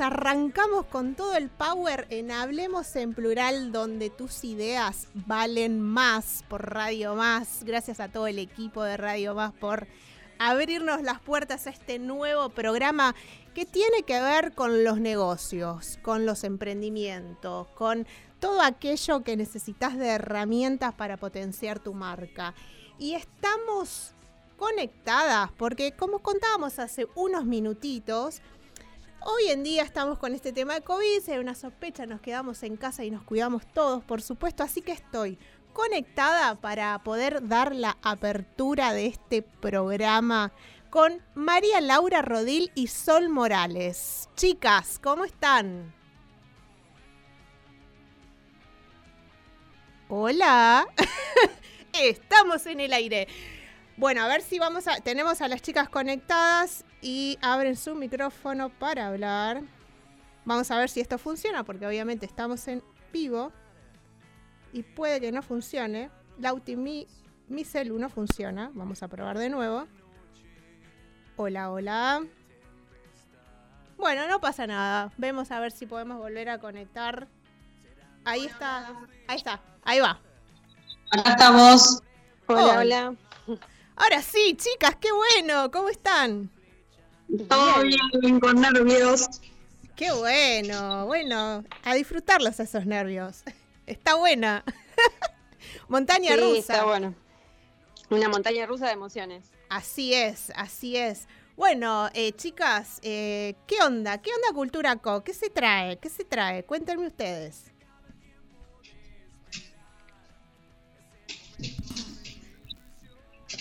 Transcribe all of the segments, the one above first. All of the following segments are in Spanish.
Arrancamos con todo el power en Hablemos en Plural, donde tus ideas valen más por Radio Más. Gracias a todo el equipo de Radio Más por abrirnos las puertas a este nuevo programa que tiene que ver con los negocios, con los emprendimientos, con todo aquello que necesitas de herramientas para potenciar tu marca. Y estamos conectadas, porque como contábamos hace unos minutitos, hoy en día estamos con este tema de COVID, si hay una sospecha, nos quedamos en casa y nos cuidamos todos, por supuesto, así que estoy conectada para poder dar la apertura de este programa con María Laura Rodil y Sol Morales. Chicas, ¿cómo están? Hola. Estamos en el aire. Bueno, a ver si vamos a. Tenemos a las chicas conectadas y abren su micrófono para hablar. Vamos a ver si esto funciona, porque obviamente estamos en vivo. Y puede que no funcione. Lauti, mi, mi celu no funciona. Vamos a probar de nuevo. Hola, hola. Bueno, no pasa nada. Vemos a ver si podemos volver a conectar. Ahí está. Ahí está. Ahí va. Acá estamos. Hola. Hola, hola. Ahora sí, chicas, qué bueno. ¿Cómo están? Todo bien, con nervios. Qué bueno. Bueno, a disfrutarlos esos nervios. Está buena. Montaña Sí, rusa. está bueno. Una montaña rusa de emociones. Así es, así es. Bueno, eh, chicas, eh, ¿qué onda? ¿Qué onda Cultura Co? ¿Qué se trae? ¿Qué se trae? Cuéntenme ustedes.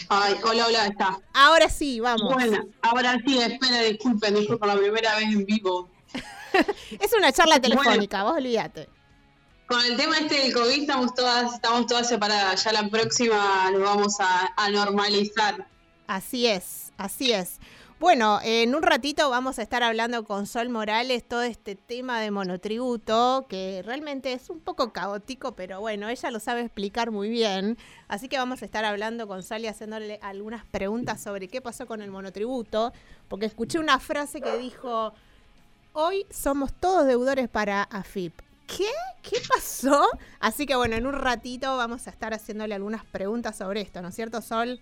Ay, hola, hola, está. Ahora sí, vamos. Bueno, ahora sí, espera, disculpen, esto por la primera vez en vivo. Es una charla telefónica, vos olvídate. Con el tema este del COVID estamos todas, estamos todas separadas. Ya la próxima lo vamos a, a normalizar. Así es, así es. Bueno, en un ratito vamos a estar hablando con Sol Morales todo este tema de monotributo, que realmente es un poco caótico, pero bueno, ella lo sabe explicar muy bien. Así que vamos a estar hablando con Sol y haciéndole algunas preguntas sobre qué pasó con el monotributo, porque escuché una frase que dijo, hoy somos todos deudores para AFIP. ¿Qué? ¿Qué pasó? Así que bueno, en un ratito vamos a estar haciéndole algunas preguntas sobre esto, ¿no es cierto, Sol?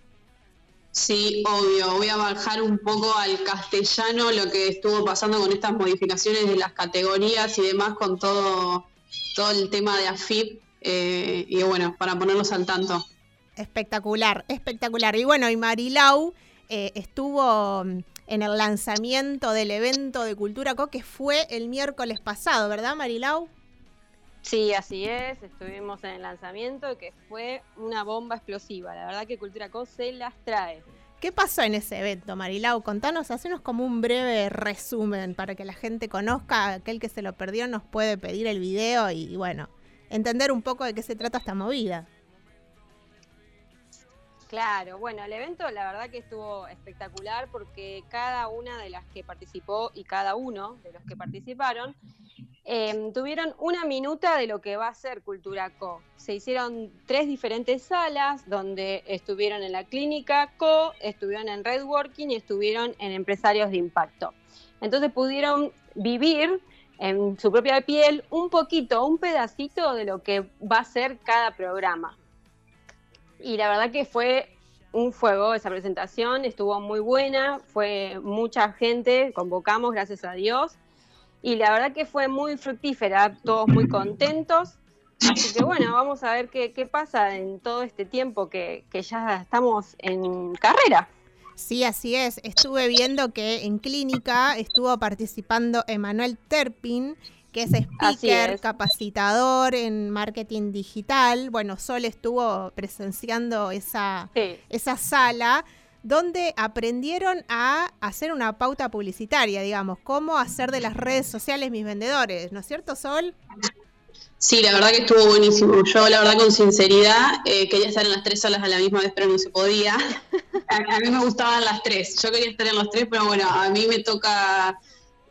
Sí, obvio. Voy a bajar un poco al castellano lo que estuvo pasando con estas modificaciones de las categorías y demás con todo, todo el tema de AFIP. eh, y bueno, para ponerlos al tanto. Espectacular, espectacular. Y bueno, y Marilau eh, estuvo mm, en el lanzamiento del evento de Cultura Co, que fue el miércoles pasado, ¿verdad, Marilau? Sí, así es. Estuvimos en el lanzamiento que fue una bomba explosiva. La verdad que Cultura Co se las trae. ¿Qué pasó en ese evento, Marilau? Contanos, hacenos como un breve resumen para que la gente conozca. Aquel que se lo perdió nos puede pedir el video y, y bueno, entender un poco de qué se trata esta movida. Claro, bueno, el evento la verdad que estuvo espectacular porque cada una de las que participó y cada uno de los que participaron eh, tuvieron una minuta de lo que va a ser Cultura Co. Se hicieron tres diferentes salas donde estuvieron en la clínica Co, estuvieron en Redworking y estuvieron en Empresarios de Impacto. Entonces pudieron vivir en su propia piel un poquito, un pedacito de lo que va a ser cada programa. Y la verdad que fue un fuego esa presentación, estuvo muy buena, fue mucha gente, convocamos, gracias a Dios, y la verdad que fue muy fructífera, todos muy contentos. Así que bueno, vamos a ver qué, qué pasa en todo este tiempo que, que ya estamos en carrera. Sí, así es. Estuve viendo que en clínica estuvo participando Emanuel Terpin, que es speaker, es. capacitador en marketing digital. Bueno, Sol estuvo presenciando esa, Sí. esa sala donde aprendieron a hacer una pauta publicitaria, digamos, cómo hacer de las redes sociales mis vendedores, ¿no es cierto, Sol? Sí, la verdad que estuvo buenísimo. Yo, la verdad, con sinceridad, eh, quería estar en las tres salas a la misma vez, pero no se podía. A, mí me gustaban las tres. Yo quería estar en las tres, pero bueno, a mí me toca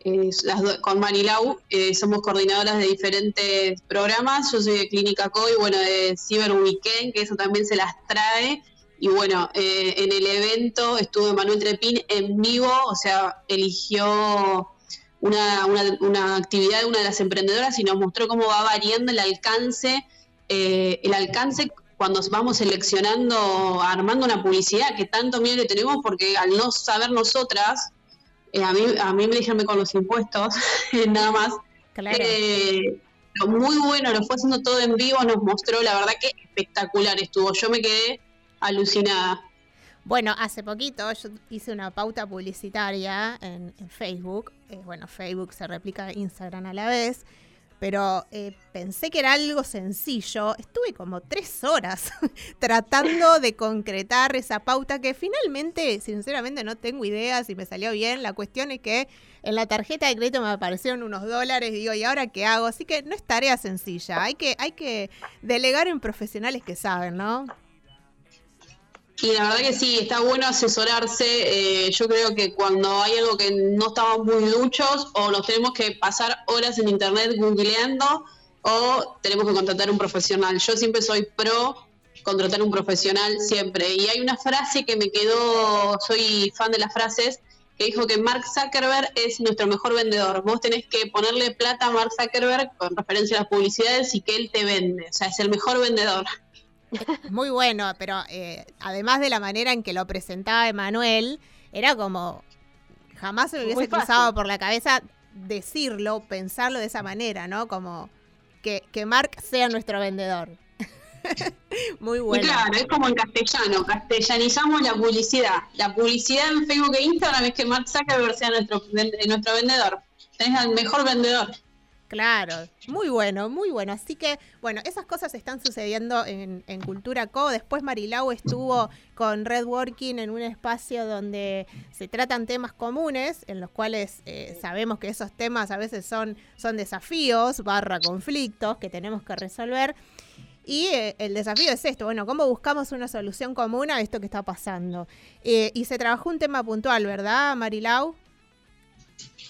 eh, las con Marilau. Eh, somos coordinadoras de diferentes programas. Yo soy de Clínica Co y bueno, de Cyber Weekend, que eso también se las trae. Y bueno, en el evento estuvo Manuel Trepín en vivo, o sea, eligió una, una, actividad de una de las emprendedoras y nos mostró cómo va variando el alcance, eh, el alcance cuando vamos seleccionando, armando una publicidad, que tanto miedo le tenemos porque al no saber nosotras, eh, a, mí, a mí me dijeron con los impuestos, nada más. Claro. Eh, muy bueno, lo fue haciendo todo en vivo, nos mostró, la verdad que espectacular estuvo. Yo me quedé alucinada. Bueno, hace poquito yo hice una pauta publicitaria en, Facebook. Eh, bueno, Facebook se replica Instagram a la vez. Pero eh, pensé que era algo sencillo. Estuve como tres horas tratando de concretar esa pauta que finalmente, sinceramente, no tengo idea si me salió bien. La cuestión es que en la tarjeta de crédito me aparecieron unos dólares. Digo, ¿y ahora qué hago? Así que no es tarea sencilla. Hay que, hay que delegar en profesionales que saben, ¿no? Y la verdad que sí, está bueno asesorarse. Eh, yo creo que cuando hay algo que no estamos muy duchos o nos tenemos que pasar horas en internet googleando o tenemos que contratar un profesional. Yo siempre soy pro contratar un profesional, siempre. Y hay una frase que me quedó, soy fan de las frases, que dijo que Mark Zuckerberg es nuestro mejor vendedor. Vos tenés que ponerle plata a Mark Zuckerberg con referencia a las publicidades y que él te vende. O sea, es el mejor vendedor. Muy bueno, pero eh, además de la manera en que lo presentaba Emanuel, era como, jamás se me hubiese cruzado por la cabeza decirlo, pensarlo de esa manera, ¿no? Como que, que Mark sea nuestro vendedor. Muy bueno. Claro, es como en castellano, castellanizamos la publicidad. La publicidad en Facebook e Instagram es que Mark Zuckerberg sea nuestro, nuestro vendedor. Es el mejor vendedor. Claro, muy bueno, muy bueno. Así que, bueno, esas cosas están sucediendo en, Cultura Co. Después Marilau estuvo con Red Working en un espacio donde se tratan temas comunes, en los cuales eh, sabemos que esos temas a veces son, son desafíos, barra conflictos que tenemos que resolver. Y eh, el desafío es esto, bueno, ¿cómo buscamos una solución común a esto que está pasando? Eh, y se trabajó un tema puntual, ¿verdad, Marilau?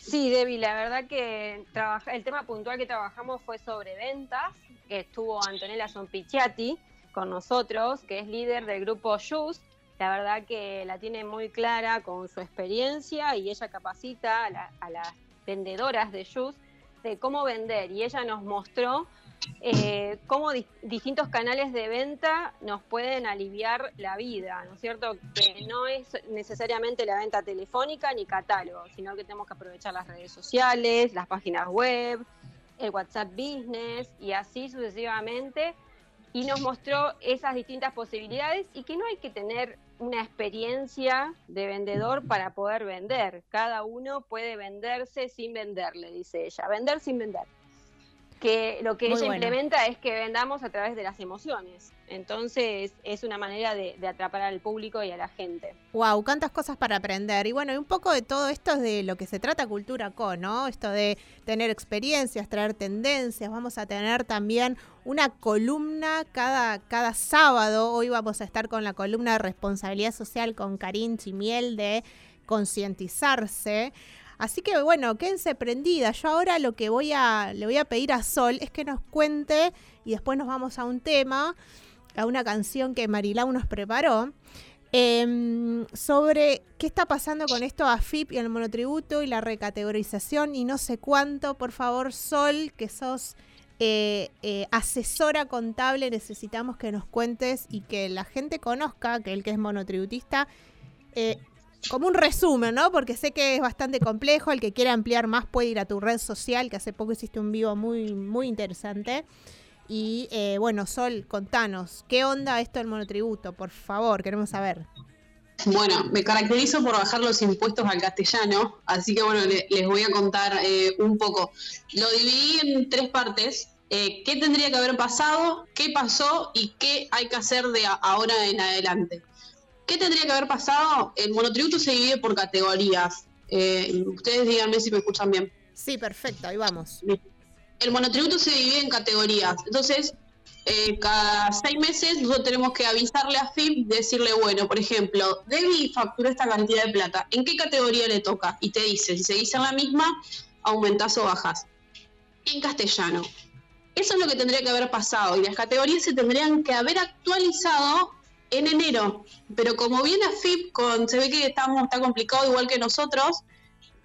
Sí, Debbie, la verdad que el tema puntual que trabajamos fue sobre ventas, que estuvo Antonella Sonpicciati con nosotros, que es líder del grupo Just. La verdad que la tiene muy clara con su experiencia y ella capacita a, las vendedoras de Just de cómo vender y ella nos mostró eh, cómo distintos canales de venta nos pueden aliviar la vida, ¿no es cierto? Que no es necesariamente la venta telefónica ni catálogo, sino que tenemos que aprovechar las redes sociales, las páginas web, el WhatsApp Business y así sucesivamente. Y nos mostró esas distintas posibilidades y que no hay que tener una experiencia de vendedor para poder vender. Cada uno puede venderse sin venderle, dice ella. Vender sin vender que lo que ella implementa es que vendamos a través de las emociones. Entonces es una manera de, atrapar al público y a la gente. Wow, cuántas cosas para aprender. Y bueno, un poco de todo esto es de lo que se trata Cultura Co, ¿no? Esto de tener experiencias, traer tendencias. Vamos a tener también una columna cada, cada sábado. Hoy vamos a estar con la columna de responsabilidad social con Karin Chimiel de concientizarse. Así que bueno, quédense prendida. Yo ahora lo que voy a, le voy a pedir a Sol es que nos cuente y después nos vamos a un tema, a una canción que Marilau nos preparó. Em, sobre qué está pasando con esto a FIP y el monotributo y la recategorización y no sé cuánto. Por favor, Sol, que sos eh, eh, asesora contable, necesitamos que nos cuentes y que la gente conozca que el que es monotributista eh, como un resumen, ¿no? Porque sé que es bastante complejo. El que quiera ampliar más puede ir a tu red social, que hace poco hiciste un vivo muy, muy interesante. Y eh, bueno, Sol, contanos, ¿qué onda esto del monotributo? Por favor, queremos saber. Bueno, me caracterizo por bajar los impuestos al castellano, así que bueno, les voy a contar eh, un poco. Lo dividí en tres partes. Eh, ¿Qué tendría que haber pasado? ¿Qué pasó? ¿Y qué hay que hacer de ahora en adelante? ¿Qué tendría que haber pasado? El monotributo se divide por categorías. Eh, ustedes díganme si me escuchan bien. Sí, perfecto, ahí vamos. El monotributo se divide en categorías. Entonces, eh, cada seis meses nosotros tenemos que avisarle a FIP, decirle, bueno, por ejemplo, Debbie factura esta cantidad de plata, ¿en qué categoría le toca? Y te dice, si seguís en la misma, aumentás o bajas. En castellano. Eso es lo que tendría que haber pasado y las categorías se tendrían que haber actualizado en enero. Pero como viene FIP con, se ve que estamos, está complicado igual que nosotros,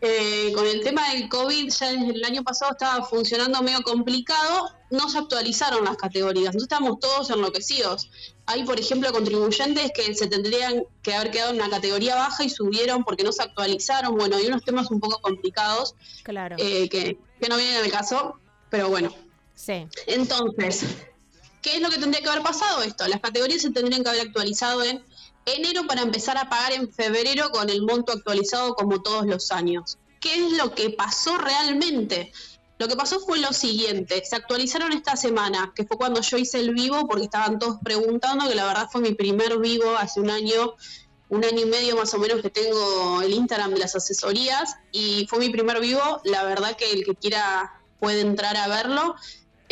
eh, con el tema del COVID, ya desde el año pasado estaba funcionando medio complicado, no se actualizaron las categorías, entonces estamos todos enloquecidos. Hay, por ejemplo, contribuyentes que se tendrían que haber quedado en una categoría baja y subieron porque no se actualizaron. Bueno, hay unos temas un poco complicados Claro. eh, que, que no vienen al caso, pero bueno. sí. Entonces, ¿qué es lo que tendría que haber pasado esto? Las categorías se tendrían que haber actualizado en enero para empezar a pagar en febrero con el monto actualizado como todos los años. ¿Qué es lo que pasó realmente? Lo que pasó fue lo siguiente, se actualizaron esta semana, que fue cuando yo hice el vivo, porque estaban todos preguntando, que la verdad fue mi primer vivo hace un año, un año y medio más o menos que tengo el Instagram de las asesorías, y fue mi primer vivo, la verdad que el que quiera puede entrar a verlo,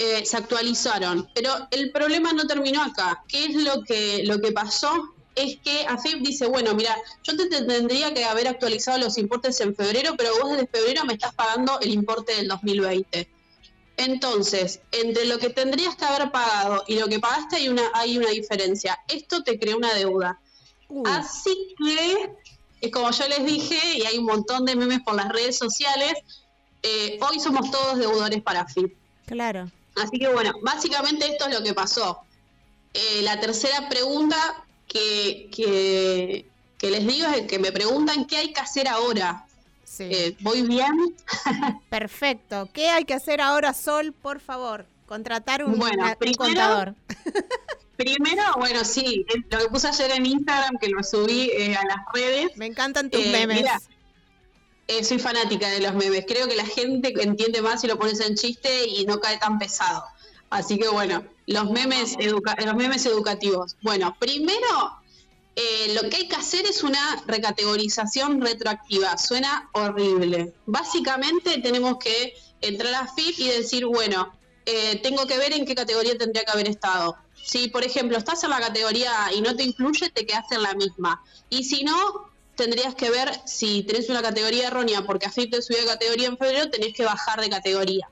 eh, se actualizaron, pero el problema no terminó acá. ¿Qué es lo que, lo que pasó? Es que AFIP dice, bueno, mira, yo te te tendría que haber actualizado los importes en febrero, pero vos desde febrero me estás pagando el importe del 2020. Entonces, entre lo que tendrías que haber pagado y lo que pagaste hay una, hay una diferencia. Esto te crea una deuda. Así que, es como yo les dije, y hay un montón de memes por las redes sociales, eh, hoy somos todos deudores para FIP. claro. Así que bueno, básicamente esto es lo que pasó. Eh, la tercera pregunta que, que, que les digo es que me preguntan qué hay que hacer ahora. Sí. Eh, ¿Voy bien? Perfecto. ¿Qué hay que hacer ahora, Sol, por favor? Contratar un, Bueno, una- un primero- contador. Primero, bueno, sí, eh, lo que puse ayer en Instagram, que lo subí eh, a las redes, Me encantan tus Eh, memes. mira, eh, soy fanática de los memes. Creo que la gente entiende más si lo pones en chiste y no cae tan pesado. Así que bueno, los memes, educa- los memes educativos. Bueno, primero, eh, lo que hay que hacer es una recategorización retroactiva. Suena horrible. Básicamente tenemos que entrar a FIP y decir, bueno, eh, tengo que ver en qué categoría tendría que haber estado. Si, por ejemplo, estás en la categoría A y no te incluye, te quedas en la misma. Y si no, tendrías que ver si tenés una categoría errónea porque AFIP te subió de categoría en febrero, tenés que bajar de categoría.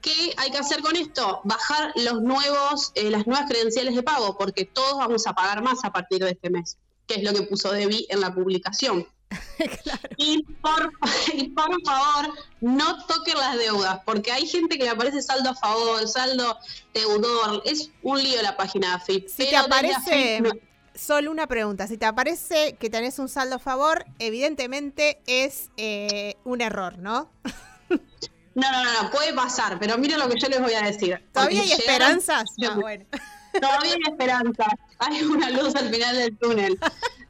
¿Qué hay que hacer con esto? Bajar los nuevos, eh, las nuevas credenciales de pago, porque todos vamos a pagar más a partir de este mes, que es lo que puso Debbie en la publicación. claro. Y por, y por favor, no toquen las deudas, porque hay gente que le aparece saldo a favor, saldo deudor. Es un lío la página de AFIP. Si te aparece, AFIP no- solo una pregunta. Si te aparece que tenés un saldo a favor, evidentemente es eh, un error, ¿no? No, no, no, no, puede pasar, pero miren lo que yo les voy a decir. ¿Todavía hay esperanzas? Ah, bueno. Todavía hay esperanza. Hay una luz al final del túnel.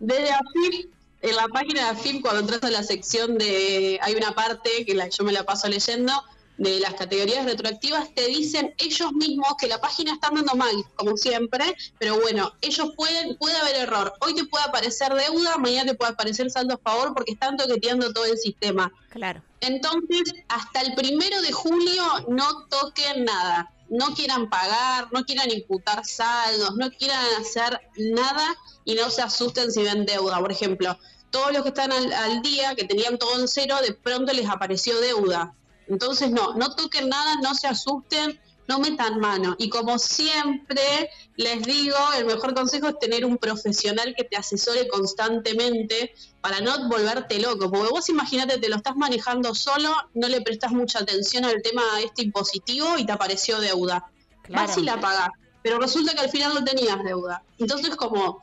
Desde AFIP, en la página de AFIP, cuando entras a la sección de. Hay una parte que la- yo me la paso leyendo, de las categorías retroactivas, te dicen ellos mismos que la página está andando mal, como siempre, pero bueno, ellos pueden, puede haber error. Hoy te puede aparecer deuda, mañana te puede aparecer saldo a favor porque están toqueteando todo el sistema. Claro. Entonces, hasta el primero de julio no toquen nada. No quieran pagar, no quieran imputar saldos, no quieran hacer nada y no se asusten si ven deuda. Por ejemplo, todos los que están al, al día, que tenían todo en cero, de pronto les apareció deuda. Entonces, no, no toquen nada, no se asusten, no metan mano. Y como siempre les digo, el mejor consejo es tener un profesional que te asesore constantemente para no volverte loco. Porque vos imagínate, te lo estás manejando solo, no le prestas mucha atención al tema este impositivo y te apareció deuda. Claro. Vas y la pagás. Pero resulta que al final no tenías deuda. Entonces, como.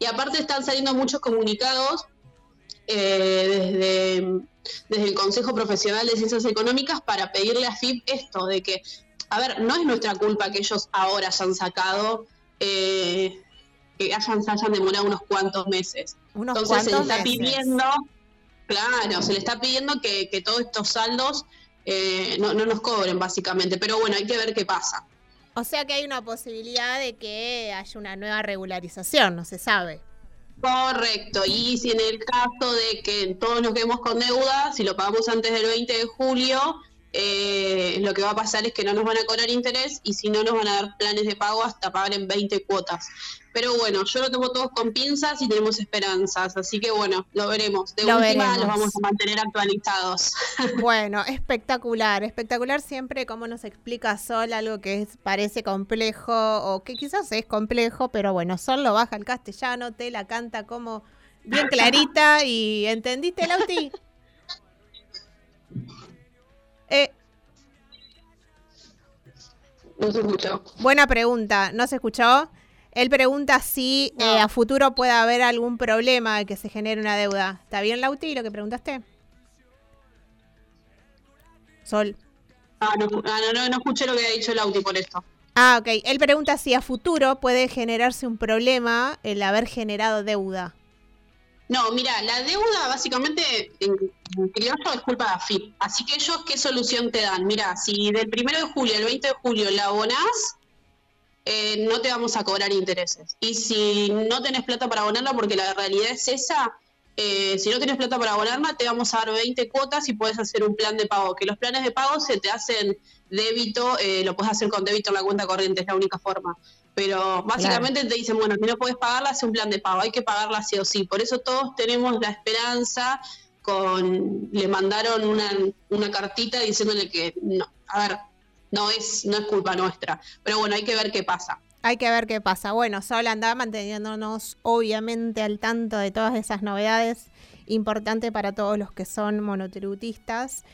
Y aparte están saliendo muchos comunicados eh, desde, desde el Consejo Profesional de Ciencias Económicas para pedirle a FIP esto, de que, a ver, no es nuestra culpa que ellos ahora hayan sacado, eh, que hayan, se hayan demorado unos cuantos meses. Unos Entonces se le está meses. pidiendo, claro, se le está pidiendo que, que todos estos saldos eh, no, no nos cobren básicamente, pero bueno, hay que ver qué pasa. O sea que hay una posibilidad de que haya una nueva regularización, no se sabe. Correcto, y si en el caso de que todos nos quedemos con deuda, si lo pagamos antes del 20 de julio, eh, lo que va a pasar es que no nos van a cobrar interés y si no nos van a dar planes de pago hasta pagar en 20 cuotas. Pero bueno, yo lo tomo todos con pinzas y tenemos esperanzas, así que bueno, lo veremos. De Lo última veremos. los vamos a mantener actualizados. Bueno, espectacular, espectacular siempre cómo nos explica Sol algo que es- parece complejo o que quizás es complejo, pero bueno, Sol lo baja al castellano, te la canta como bien clarita y ¿entendiste, Lauti? Eh, No se escuchó. buena pregunta, ¿no se escuchó? Él pregunta si No. eh, a futuro puede haber algún problema de que se genere una deuda. ¿Está bien, Lauti, lo que preguntaste? Sol. Ah, no, ah, no, no, no escuché lo que había dicho Lauti por esto. Ah, ok. Él pregunta si a futuro puede generarse un problema el haber generado deuda. No, mira, la deuda básicamente en, criollo es culpa de AFIP. Así que ellos, ¿qué solución te dan? Mira, si del 1 de julio al 20 de julio la abonás, eh, no te vamos a cobrar intereses. Y si no tenés plata para abonarla, porque la realidad es esa, eh, si no tenés plata para abonarla, te vamos a dar 20 cuotas y puedes hacer un plan de pago. Que los planes de pago se te hacen débito, eh, lo puedes hacer con débito en la cuenta corriente, es la única forma. Pero básicamente te dicen, bueno, si no puedes pagarla, hace un plan de pago, hay que pagarla sí o sí. Por eso todos tenemos la esperanza con le mandaron una, una cartita diciéndole que no, a ver, no es, no es culpa nuestra. Pero bueno, hay que ver qué pasa. Hay que ver qué pasa. Bueno, Sol anda manteniéndonos obviamente al tanto de todas esas novedades. Importante para todos los que son monotributistas.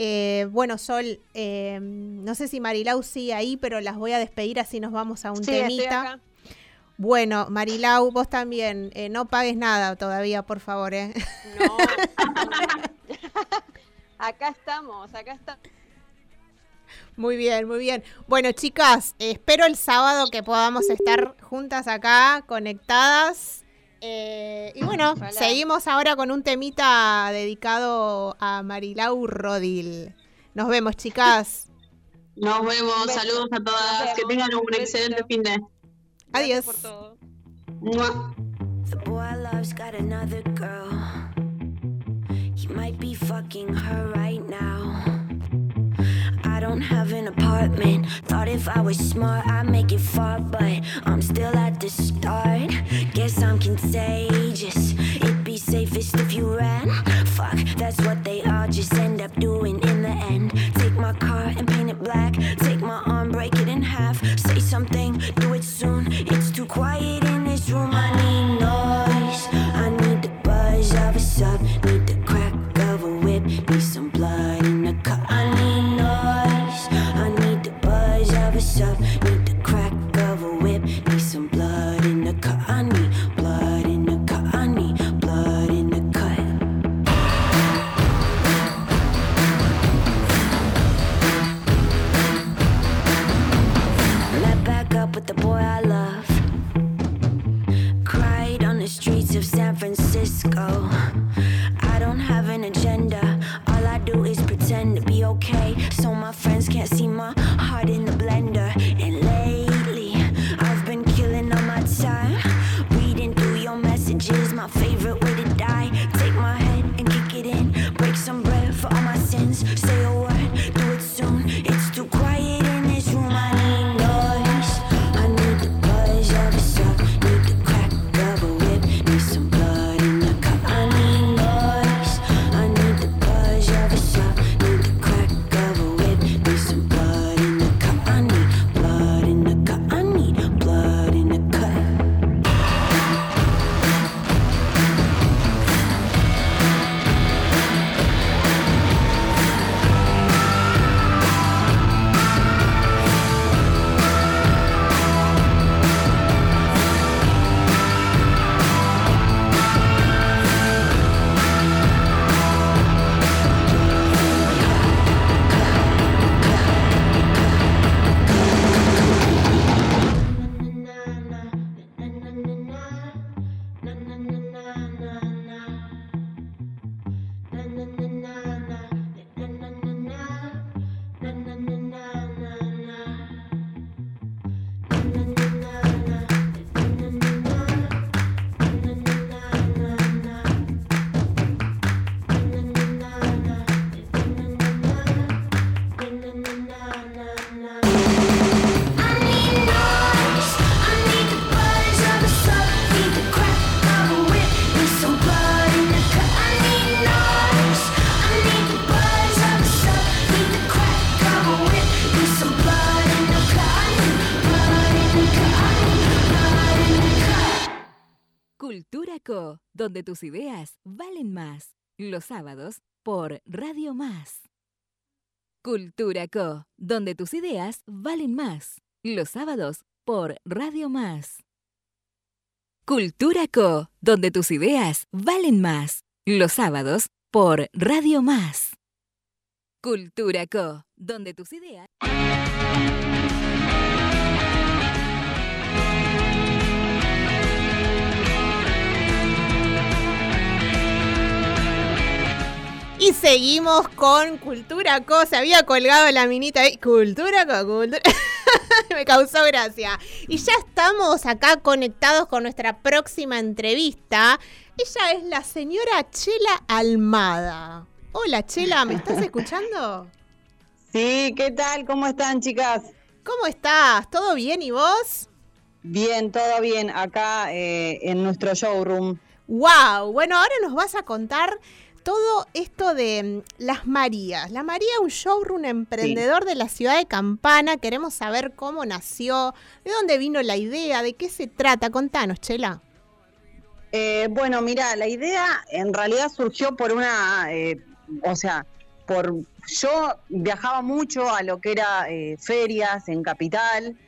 Eh, bueno, Sol, eh, no sé si Marilau sigue ahí, pero las voy a despedir así nos vamos a un Sí, temita. Bueno, Marilau, vos también, eh, no pagues nada todavía, por favor, ¿eh? No. acá estamos, acá está. Muy bien, muy bien. Bueno, chicas, espero el sábado que podamos estar juntas acá, conectadas. Eh, y bueno, Ojalá. seguimos ahora con un temita dedicado a Marilau Rodil. Nos vemos, chicas. Nos vemos, saludos a todas, que tengan un Un excelente fin de. Adiós. Por todo. The boy I love's got another girl. He might be fucking her right now. I don't have an apartment. Thought if I was smart, I'd make it far, but I'm still at the start. Guess I'm contagious. It'd be safest if you ran. Fuck, that's what they all just end up doing in the end. Take my car and paint it black. Take my arm, break it in half. Say something, do it soon. Tus ideas valen más. Los sábados por Radio Más. Cultura Co, donde tus ideas valen más. Los sábados por Radio Más. Cultura Co, donde tus ideas valen más. Los sábados por Radio Más. Cultura Co, donde tus ideas... Y seguimos con Cultura Co. Se había colgado la minita ahí. Cultura Co. Cultura... Me causó gracia. Y ya estamos acá conectados con nuestra próxima entrevista. Ella es la señora Chela Almada. Hola Chela, ¿me estás escuchando? Sí, ¿qué tal? ¿Cómo están, chicas? ¿Cómo estás? ¿Todo bien y vos? Bien, todo bien, acá eh, en nuestro showroom. ¡Wow! Bueno, ahora nos vas a contar todo esto de mm, Las Marías. La María es un showroom emprendedor de la ciudad de Campana. Queremos saber cómo nació, de dónde vino la idea, de qué se trata. Contanos, Chela. Eh, bueno, mira, la idea en realidad surgió por una, eh, o sea, por yo viajaba mucho a lo que era eh, ferias en capital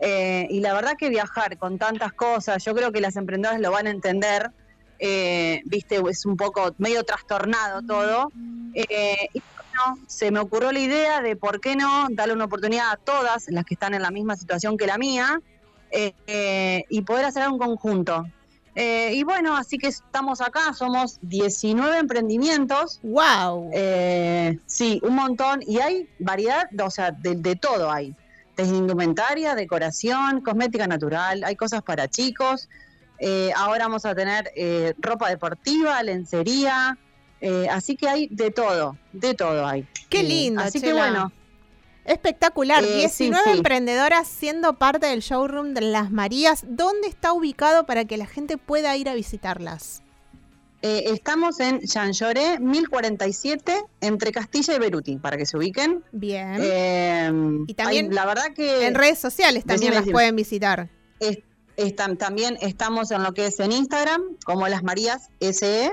y la verdad que viajar con tantas cosas, yo creo que las emprendedoras lo van a entender eh, viste, es un poco medio trastornado todo. Eh, y bueno, se me ocurrió la idea de por qué no darle una oportunidad a todas las que están en la misma situación que la mía eh, y poder hacer un conjunto. y bueno, así que estamos acá, somos 19 emprendimientos. ¡Wow! sí, un montón. Y hay variedad, o sea, de, de todo hay. Desde indumentaria, decoración, cosmética natural, hay cosas para chicos, eh, ahora vamos a tener eh, ropa deportiva, lencería, eh, así que hay de todo, de todo hay. Qué lindo. así que bueno. Espectacular, 19 emprendedoras siendo parte del showroom de Las Marías. ¿Dónde está ubicado para que la gente pueda ir a visitarlas? estamos en Chanchoré 1047, entre Castilla y Beruti, para que se ubiquen. Bien. y también, la verdad que... En redes sociales también las pueden visitar también estamos en lo que es en Instagram, como Las Marías SE.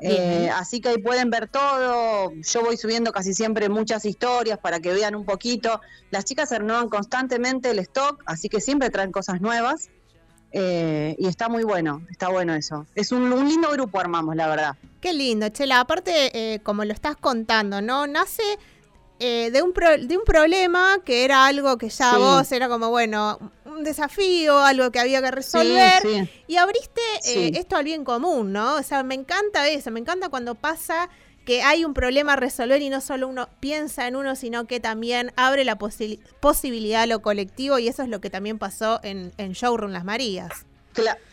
Eh, así que ahí pueden ver todo. Yo voy subiendo casi siempre muchas historias para que vean un poquito. Las chicas se renuevan constantemente el stock, así que siempre traen cosas nuevas. Eh, y está muy bueno, está bueno eso. Es un, lindo grupo armamos, la verdad. Qué lindo, Chela. Aparte, eh, como lo estás contando, ¿no? Nace de, un de un problema que era algo que ya vos era como, bueno, un desafío, algo que había que resolver. Y abriste eh, esto al bien común, ¿no? O sea, me encanta eso, me encanta cuando pasa que hay un problema a resolver y no solo uno piensa en uno, sino que también abre la posibilidad a lo colectivo y eso es lo que también pasó en, en Showroom Las Marías.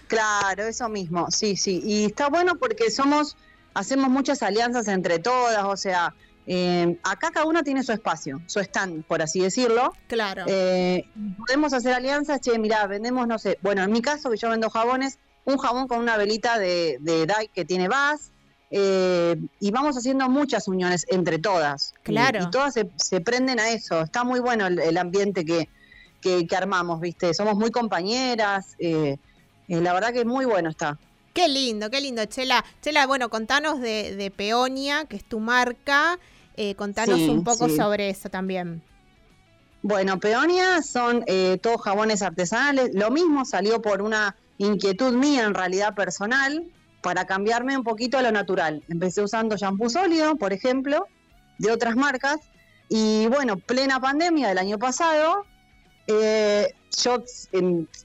claro, eso mismo, sí, sí. Y está bueno porque somos, hacemos muchas alianzas entre todas, o sea, eh, acá cada una tiene su espacio, su stand, por así decirlo. Claro. Eh, podemos hacer alianzas, che, mira, vendemos, no sé, bueno, en mi caso, que yo vendo jabones, un jabón con una velita de, de dye que tiene VAS, eh, y vamos haciendo muchas uniones entre todas. Claro. Y, todas se, prenden a eso. Está muy bueno el, ambiente que, que, armamos, ¿viste? Somos muy compañeras. la verdad que muy bueno está. Qué lindo, qué lindo, Chela. Chela, bueno, contanos de, de Peonia, que es tu marca. Eh, contanos un poco sobre eso también. Bueno, Peonia son eh, todos jabones artesanales. Lo mismo salió por una inquietud mía, en realidad personal, para cambiarme un poquito a lo natural. Empecé usando shampoo sólido, por ejemplo, de otras marcas. Y bueno, plena pandemia del año pasado, eh, yo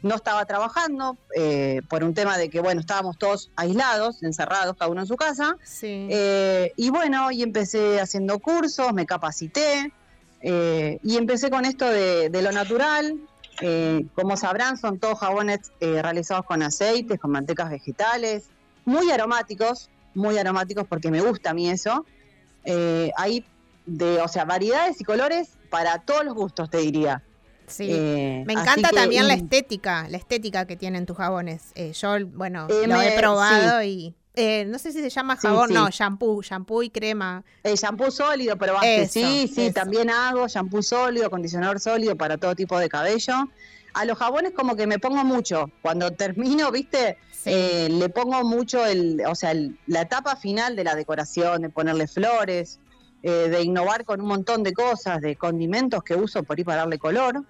no estaba trabajando eh, por un tema de que, bueno, estábamos todos aislados, encerrados, cada uno en su casa. Eh, y bueno, y empecé haciendo cursos, me capacité y empecé con esto de, lo natural. como sabrán, son todos jabones realizados con aceites, con mantecas vegetales, muy aromáticos, muy aromáticos porque me gusta a mí eso. hay de, o sea, variedades y colores para todos los gustos, te diría. Sí. Eh, me encanta también la estética, la estética que tienen tus jabones. Eh, yo, bueno, eh, lo he probado y no sé si se llama jabón, no, shampoo, shampoo y crema. El shampoo sólido, pero sí, sí, también hago shampoo sólido, acondicionador sólido para todo tipo de cabello. a los jabones como que me pongo mucho. Cuando termino, viste, eh, le pongo mucho el, o sea, el- la etapa final de la decoración, de ponerle flores, eh, de innovar con un montón de cosas, de condimentos que uso por ahí para darle color.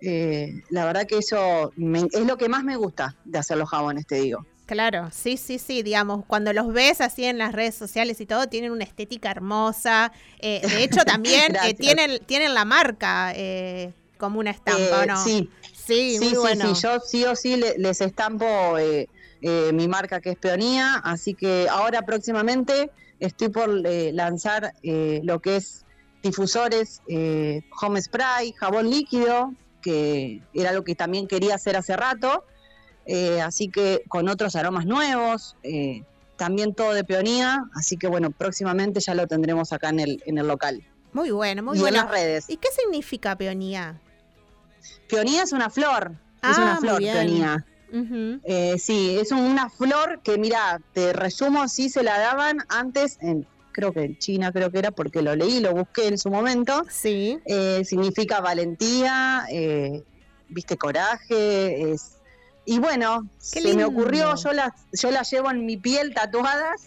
Eh, la verdad que eso me- es lo que más me gusta de hacer los jabones, te digo. Claro, sí, sí, sí, digamos, cuando los ves así en las redes sociales y todo, tienen una estética hermosa. Eh, de hecho, también eh, tienen, tienen la marca eh, como una estampa, ¿o Eh, no? Sí, sí, sí, muy sí, bueno. sí, yo sí o sí le- les estampo eh, eh, mi marca que es Peonía, así que ahora próximamente estoy por eh, lanzar eh, lo que es difusores, eh, home spray, jabón líquido, que era lo que también quería hacer hace rato, eh, así que con otros aromas nuevos, eh, también todo de Peonía, así que bueno, próximamente ya lo tendremos acá en el, en el local Muy bueno, muy y en bueno. las redes. ¿Y qué significa peonía? Peonía es una flor, Ah, es una muy flor. Peonía. Eh, sí, es una flor que, mira, te resumo, sí se la daban antes, en, creo que en China, creo que era, porque lo leí, lo busqué en su momento. Sí, Eh, significa valentía, eh, viste, coraje. Es, y bueno, Qué se me ocurrió, yo las, yo las llevo en mi piel tatuadas,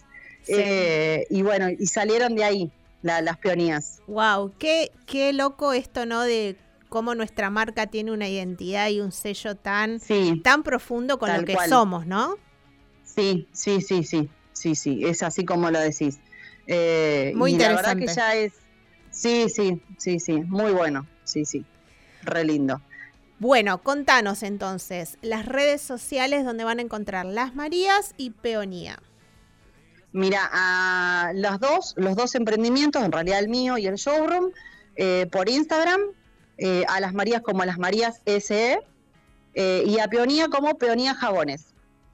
sí. eh, y bueno, y salieron de ahí la- las peonías. Wow, qué, qué loco esto, ¿no? De cómo nuestra marca tiene una identidad y un sello tan, Sí, tan profundo con lo que cual. somos, ¿no? Sí, sí, sí, sí, sí, sí, es así como lo decís. Eh, Muy y La verdad interesante. que ya es, sí, sí, sí, sí, muy bueno, sí, sí, re lindo. Bueno, contanos entonces las redes sociales donde van a encontrar Las Marías y Peonía. Mira, a las dos, los dos emprendimientos, en realidad el mío y el showroom, eh, por Instagram, eh, a las Marías como las Marías SE eh, y a Peonía como Peonía Jabones.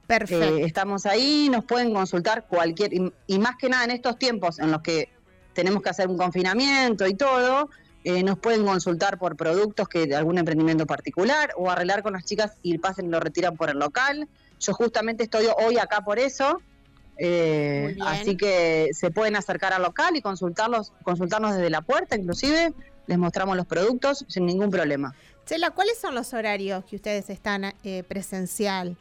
Perfecto. Eh, estamos ahí, nos pueden consultar cualquier, y, y más que nada en estos tiempos en los que tenemos que hacer un confinamiento y todo, eh, nos pueden consultar por productos que de algún emprendimiento particular o arreglar con las chicas y pasen y lo retiran por el local. Yo justamente estoy hoy acá por eso. eh, así que se pueden acercar al local y consultarlos, consultarnos desde la puerta, inclusive les mostramos los productos sin ningún problema. Chela, ¿cuáles son los horarios que ustedes están eh, presencial?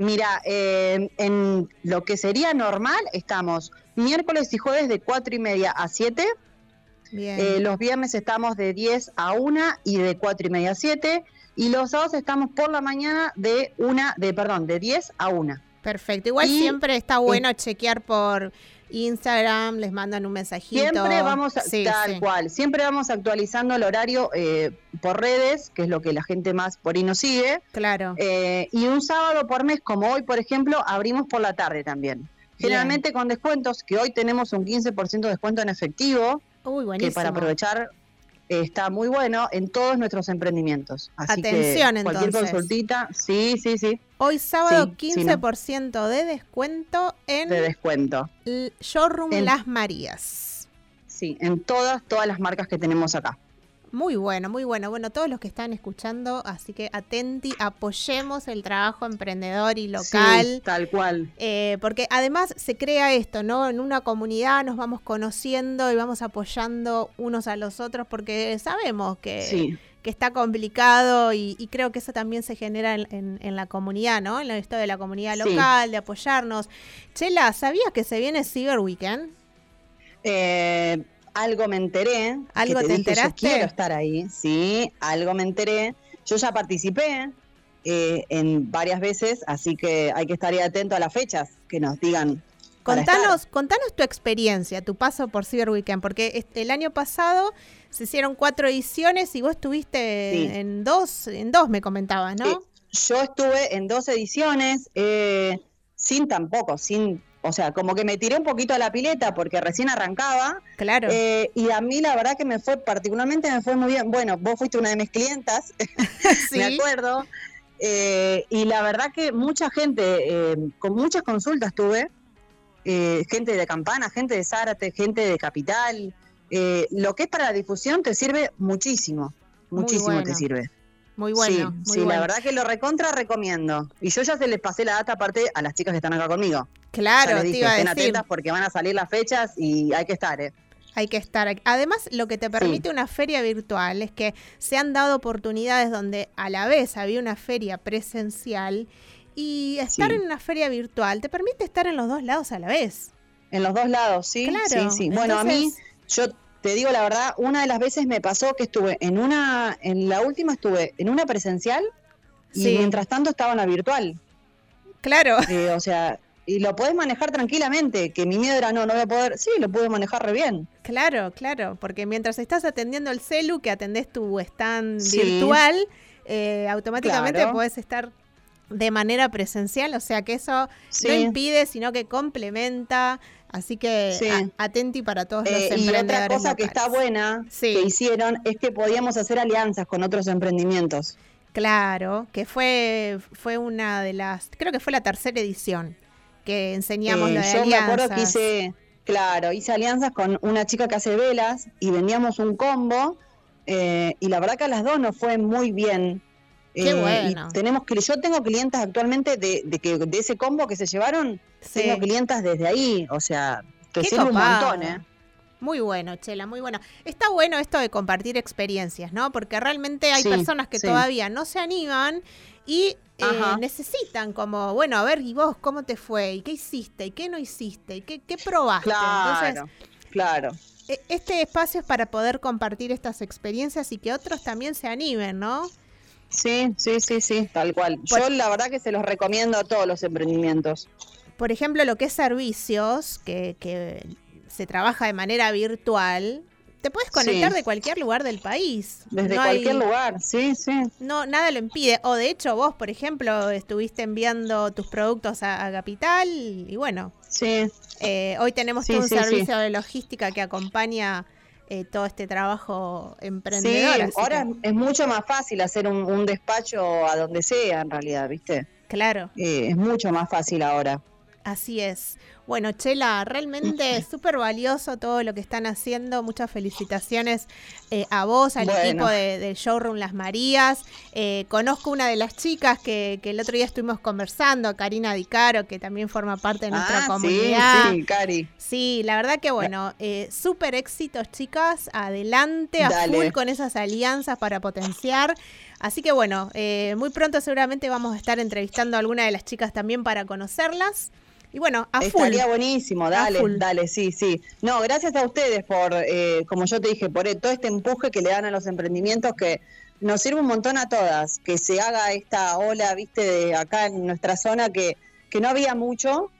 Mira, eh, en lo que sería normal, estamos miércoles y jueves de 4 y media a 7. Bien. eh, los viernes estamos de 10 a 1 y de 4 y media a 7. Y los sábados estamos por la mañana de una, de perdón, de 10 a 1. Perfecto. Igual y- siempre está bueno chequear por Instagram, les mandan un mensajito. Siempre vamos a, Sí, tal sí. cual, siempre vamos actualizando el horario eh, por redes, que es lo que la gente más por ahí nos sigue. Claro. Eh, y un sábado por mes, como hoy, por ejemplo, abrimos por la tarde también. Generalmente con descuentos, que hoy tenemos un 15% de descuento en efectivo, Uy, que buenísimo. para aprovechar está muy bueno en todos nuestros emprendimientos. Así Atención, que cualquier entonces. consultita, sí, sí, sí, Hoy sábado Sí, sí, no. 15% de descuento en de descuento. showroom En- Las Marías. Sí, en todas, todas las marcas que tenemos acá. Muy bueno, muy bueno. Bueno, todos los que están escuchando, así que atenti, apoyemos el trabajo emprendedor y local. Sí, tal cual. Eh, porque además se crea esto, ¿no? En una comunidad nos vamos conociendo y vamos apoyando unos a los otros porque sabemos que, Sí, que está complicado y, y creo que eso también se genera en, en- en la comunidad, ¿no? En esto de la comunidad Sí. local, de apoyarnos. Chela, ¿sabías que se viene Cyber Weekend? Eh, algo me enteré. que ¿Algo te dije, enteraste? Yo quiero estar ahí, sí, algo me enteré. Yo ya participé eh, en varias veces, así que hay que estar ahí atento a las fechas que nos digan. Contanos, contanos tu experiencia, tu paso por Cyber Weekend, porque este- el año pasado se hicieron cuatro ediciones y vos estuviste Sí. en dos, en dos me comentabas, ¿no? Eh, yo estuve en dos ediciones, eh, sin tampoco, sin, o sea, como que me tiré un poquito a la pileta porque recién arrancaba. claro. eh, y a mí la verdad que me fue, particularmente me fue muy bien. Bueno, vos fuiste una de mis clientas, sí. me acuerdo. eh, y la verdad que mucha gente, eh, con muchas consultas tuve, eh, gente de Campana, gente de Zárate, gente de Capital. eh, lo que es para la difusión te sirve muchísimo, muchísimo bueno. te sirve. Muy bueno, sí, muy sí, bueno. la verdad que lo recontra recomiendo. Y yo ya se les pasé la data aparte a las chicas que están acá conmigo. ya Claro, les te dije, iba a estén decir. atentas porque van a salir las fechas y hay que estar, ¿eh? Hay que estar. Además, lo que te permite una feria virtual es que se han dado oportunidades donde a la vez había una feria presencial y estar Sí. en una feria virtual te permite estar en los dos lados a la vez. En los dos lados, sí. Claro, Sí, sí. Bueno, a mí, yo te digo la verdad, una de las veces me pasó que estuve en una, en la última estuve en una presencial y mientras tanto estaba en la virtual. Claro. Eh, o sea, y lo podés manejar tranquilamente, que mi miedo era no, no voy a poder. Sí, lo pude manejar re bien. Claro, claro, porque mientras estás atendiendo el celu, que atendés tu stand Sí. virtual, eh, automáticamente Claro. podés estar de manera presencial, o sea que eso no impide, sino que complementa. Así que Sí. a- atenti para todos los Eh, y emprendedores. otra cosa que está buena Sí. que hicieron es que podíamos hacer alianzas con otros emprendimientos. Claro, que fue, fue una de las, creo que fue la tercera edición que enseñamos Eh, lo de yo me acuerdo que alianzas. hice, claro, hice alianzas con una chica que hace velas y vendíamos un combo eh, y la verdad que a las dos nos fue muy bien. Eh, Qué y bueno. tenemos que yo tengo clientas actualmente de, de que de ese combo que se llevaron, Sí. tengo clientas desde ahí, o sea, te Qué sirve copado. un montón, ¿eh? Muy bueno, Chela, muy bueno. Está bueno esto de compartir experiencias, ¿no? Porque realmente hay Sí, personas que sí. todavía no se animan y eh, necesitan como, bueno, a ver, ¿y vos cómo te fue? ¿Y qué hiciste? ¿Y qué no hiciste? ¿Y qué, qué probaste? Claro, Entonces, claro. e- este espacio es para poder compartir estas experiencias y que otros también se animen, ¿no? Sí, sí, sí, sí, tal cual. Yo la verdad que se los recomiendo a todos los emprendimientos. Por ejemplo, lo que es servicios, que, que se trabaja de manera virtual, te puedes conectar Sí. de cualquier lugar del país. Desde No hay- cualquier lugar, sí, sí. No, nada lo impide. O de hecho, vos, por ejemplo, estuviste enviando tus productos a, a Capital y bueno, Sí, eh, hoy tenemos Sí, todo un sí. servicio de logística que acompaña eh, todo este trabajo sí. emprendedor. así ahora que, es- es mucho más fácil hacer un, un despacho a donde sea, en realidad, ¿viste? claro, Eh, es mucho más fácil ahora. así es. Bueno, Chela, realmente es súper valioso todo lo que están haciendo. Muchas felicitaciones eh, a vos, al Bueno. equipo de- del showroom Las Marías. Eh, conozco una de las chicas que, que el otro día estuvimos conversando, Karina Dicaro, que también forma parte de nuestra ah, comunidad. sí, sí, Cari. Sí, la verdad que bueno, eh, súper éxitos chicas, adelante a Dale. full con esas alianzas para potenciar. Así que bueno, eh, muy pronto seguramente vamos a estar entrevistando a alguna de las chicas también para conocerlas. Y bueno, a full. Estaría buenísimo, dale, dale, sí, sí. No, gracias a ustedes por, eh, como yo te dije, por eh, todo este empuje que le dan a los emprendimientos que nos sirve un montón a todas, que se haga esta ola, viste, de acá en nuestra zona que, que no había mucho,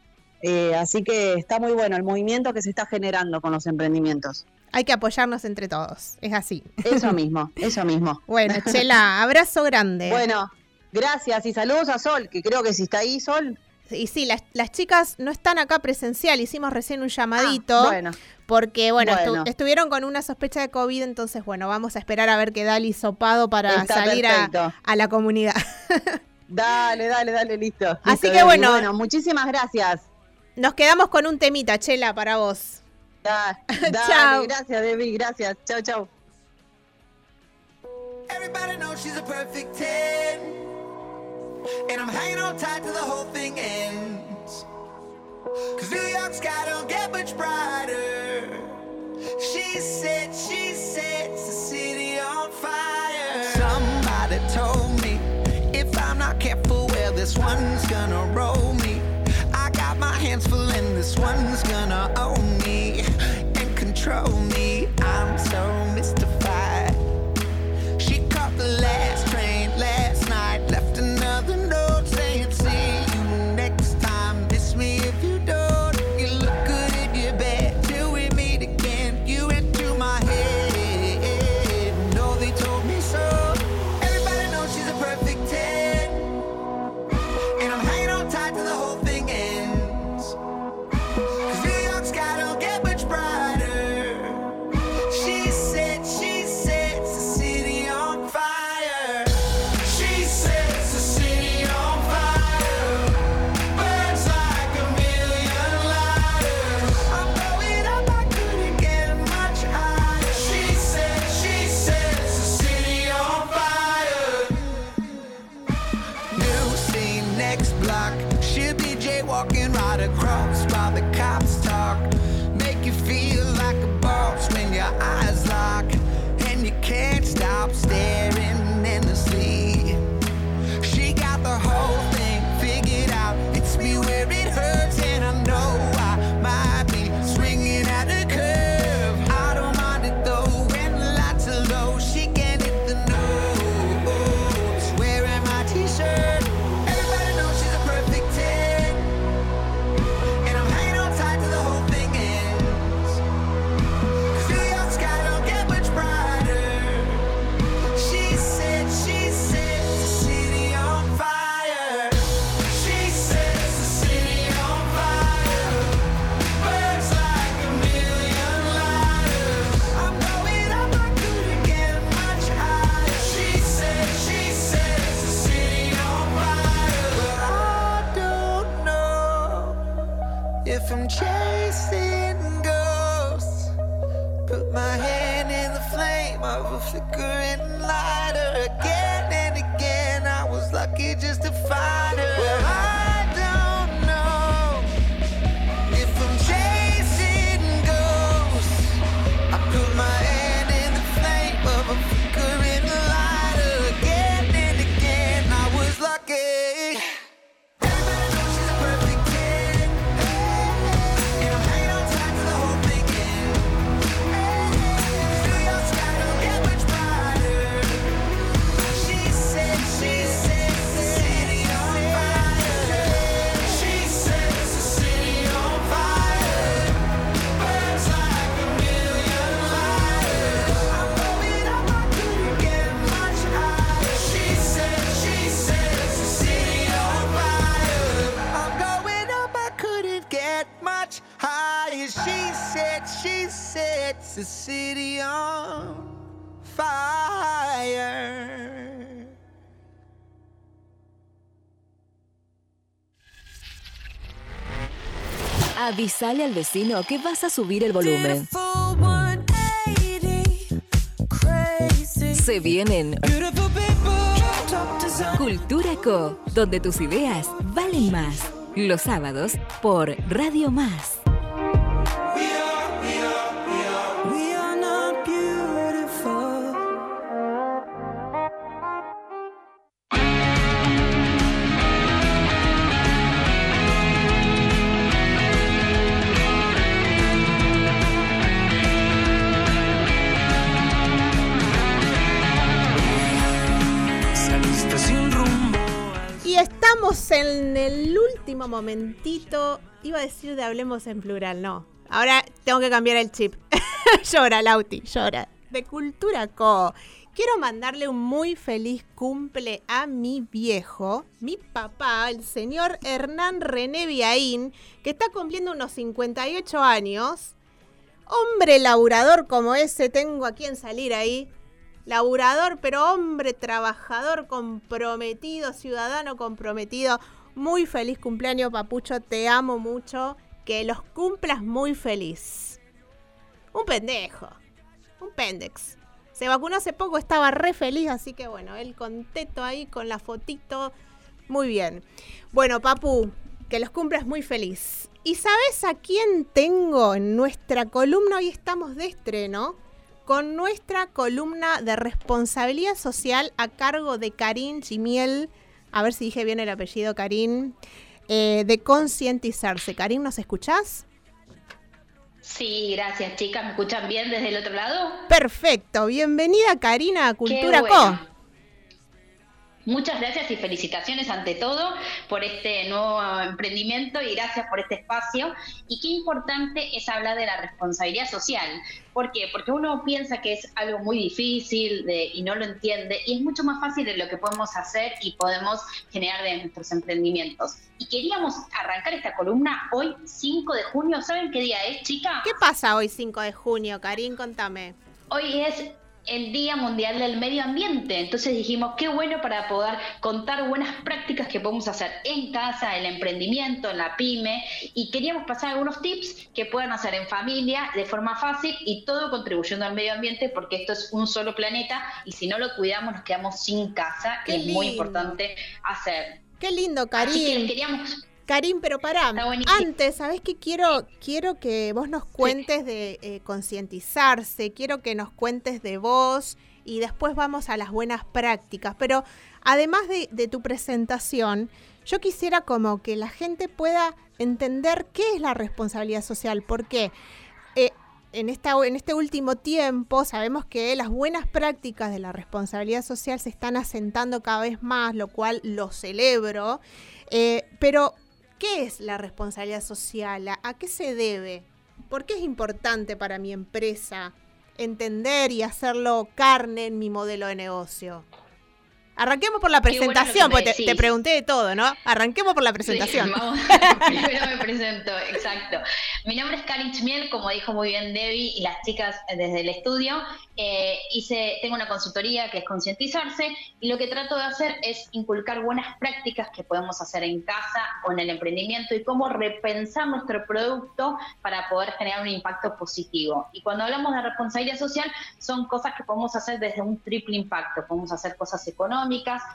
eh, así que está muy bueno el movimiento que se está generando con los emprendimientos. Hay que apoyarnos entre todos, es así. Eso mismo, eso mismo. Bueno, Chela, abrazo grande. Bueno, gracias y saludos a Sol, que creo que si está ahí, Sol. Y sí, las, las chicas no están acá presencial, hicimos recién un llamadito. Ah, bueno, Porque, bueno, estu- Bueno. estuvieron con una sospecha de COVID, entonces, bueno, vamos a esperar a ver qué da el hisopado para está salir a, la comunidad. Dale, dale, dale, listo. Así Listo, que bueno. Bueno, muchísimas gracias. Nos quedamos con un temita, Chela, para vos. Da- Dale, Chao. gracias, Debbie, gracias. Chau, chau. Everybody knows she's a perfect 10. And I'm hanging on tight till the whole thing ends. Cause New York sky don't get much brighter. She said, she sets the city on fire. Somebody told me if I'm not careful, well, this one's gonna roll me. I got my hands full, and this one's gonna own me and control me. I'm so Avisale al vecino que vas a subir el volumen. Se vienen Cultura Co, donde tus ideas valen más. Los sábados por Radio Más. Estamos en el último momentito. Iba a decir de hablemos en plural, no. Ahora tengo que cambiar el chip. llora, Lauti, llora. De Cultura Co. Quiero mandarle un muy feliz cumple a mi viejo, mi papá, el señor Hernán René Viaín, que está cumpliendo unos 58 años. Hombre laburador como ese, tengo a quien salir ahí. Laburador, pero hombre trabajador, comprometido, ciudadano comprometido. Muy feliz cumpleaños, Papucho, te amo mucho. Que los cumplas muy feliz. Un pendejo, un pendex. Se vacunó hace poco, estaba re feliz, así que bueno, él contento ahí con la fotito. Muy bien. Bueno, Papu, que los cumplas muy feliz. ¿Y sabes a quién tengo en nuestra columna? Hoy estamos de estreno con nuestra columna de responsabilidad social a cargo de Karin Chimiel. A ver si dije bien el apellido, Karin. eh, de concientizarse. Karin, ¿nos escuchás? Sí, gracias chicas. ¿Me escuchan bien desde el otro lado? Perfecto. Bienvenida, Karina, a Cultura Co. Muchas gracias y felicitaciones ante todo por este nuevo emprendimiento y gracias por este espacio. Y qué importante es hablar de la responsabilidad social. ¿Por qué? Porque uno piensa que es algo muy difícil de- y no lo entiende y es mucho más fácil de lo que podemos hacer y podemos generar de nuestros emprendimientos. Y queríamos arrancar esta columna hoy, 5 de junio. ¿Saben qué día es, chica? ¿Qué pasa hoy 5 de junio, Karin? Contame. Hoy es el Día Mundial del Medio Ambiente, entonces dijimos qué bueno para poder contar buenas prácticas que podemos hacer en casa, en el emprendimiento, en la pyme, y queríamos pasar algunos tips que puedan hacer en familia de forma fácil y todo contribuyendo al medio ambiente porque esto es un solo planeta y si no lo cuidamos nos quedamos sin casa, que es muy importante hacer. Qué lindo, Así que les Karin. queríamos Karin, pero pará. Antes, ¿sabés qué quiero? Quiero que vos nos cuentes de eh, concientizarse, quiero que nos cuentes de vos y después vamos a las buenas prácticas. Pero además de, de tu presentación, yo quisiera como que la gente pueda entender qué es la responsabilidad social, porque eh, en, esta, en este último tiempo sabemos que las buenas prácticas de la responsabilidad social se están asentando cada vez más, lo cual lo celebro. Eh, pero, ¿qué es la responsabilidad social? ¿A, qué se debe? ¿Por qué es importante para mi empresa entender y hacerlo carne en mi modelo de negocio? Arranquemos por la bueno presentación, me porque te, pregunté de todo, ¿no? Arranquemos por la presentación. Sí, vamos. Primero me presento, exacto. Mi nombre es Karin Chmiel, como dijo muy bien Debbie y las chicas desde el estudio. Eh, hice, tengo una consultoría que es concientizarse y lo que trato de hacer es inculcar buenas prácticas que podemos hacer en casa o en el emprendimiento y cómo repensar nuestro producto para poder generar un impacto positivo. Y cuando hablamos de responsabilidad social, son cosas que podemos hacer desde un triple impacto. Podemos hacer cosas económicas,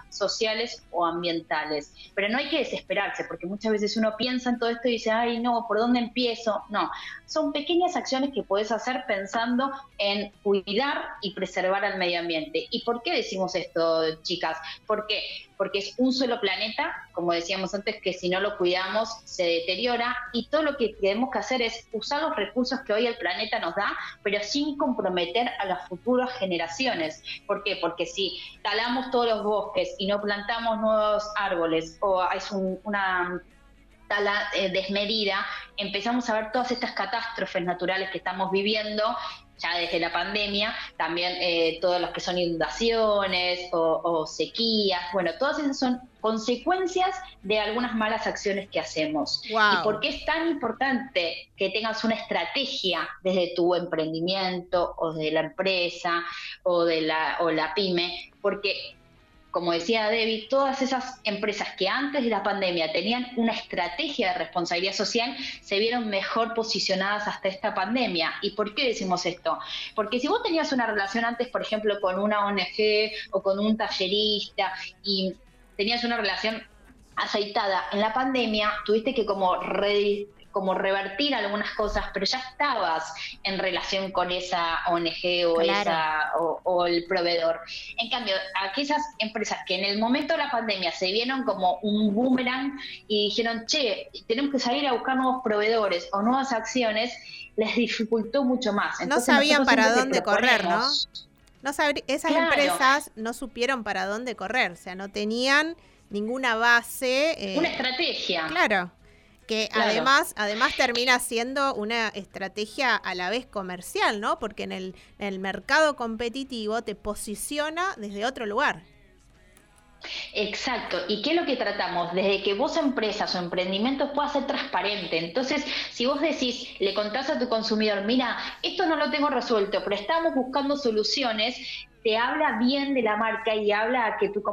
sociales o ambientales. Pero no hay que desesperarse, porque muchas veces uno piensa en todo esto y dice, ay, no, ¿por dónde empiezo? No, son pequeñas acciones que puedes hacer pensando en cuidar y preservar al medio ambiente. ¿Y por qué decimos esto, chicas? ¿Por qué? Porque es un solo planeta, como decíamos antes, que si no lo cuidamos se deteriora y todo lo que tenemos que hacer es usar los recursos que hoy el planeta nos da, pero sin comprometer a las futuras generaciones. ¿Por qué? Porque si talamos todos los bosques y no plantamos nuevos árboles o es una tala eh, desmedida, empezamos a ver todas estas catástrofes naturales que estamos viviendo ya desde la pandemia, también eh, todos los que son inundaciones o, sequías, bueno, todas esas son consecuencias de algunas malas acciones que hacemos. ¿Y por qué es tan importante que tengas una estrategia desde tu emprendimiento o de la empresa o de la, o la pyme? Porque como decía David, todas esas empresas que antes de la pandemia tenían una estrategia de responsabilidad social se vieron mejor posicionadas hasta esta pandemia. ¿Y por qué decimos esto? Porque si vos tenías una relación antes, por ejemplo, con una ONG o con un tallerista y tenías una relación aceitada en la pandemia, tuviste que como como revertir algunas cosas, pero ya estabas en relación con esa ONG o, esa, o, el proveedor. En cambio, aquellas empresas que en el momento de la pandemia se vieron como un boomerang y dijeron, che, tenemos que salir a buscar nuevos proveedores o nuevas acciones, les dificultó mucho más. no sabían para dónde correr, ¿no? no esas empresas no supieron para dónde correr, o sea, no tenían ninguna base. Eh, Una estrategia. Claro que además, además termina siendo una estrategia a la vez comercial, ¿no? Porque en el, en el mercado competitivo te posiciona desde otro lugar. Exacto. ¿Y qué es lo que tratamos? Desde que vos empresas o emprendimientos puedas ser transparente. Entonces, si vos decís, le contás a tu consumidor, mira, esto no lo tengo resuelto, pero estamos buscando soluciones, te habla bien de la marca y habla a que tu,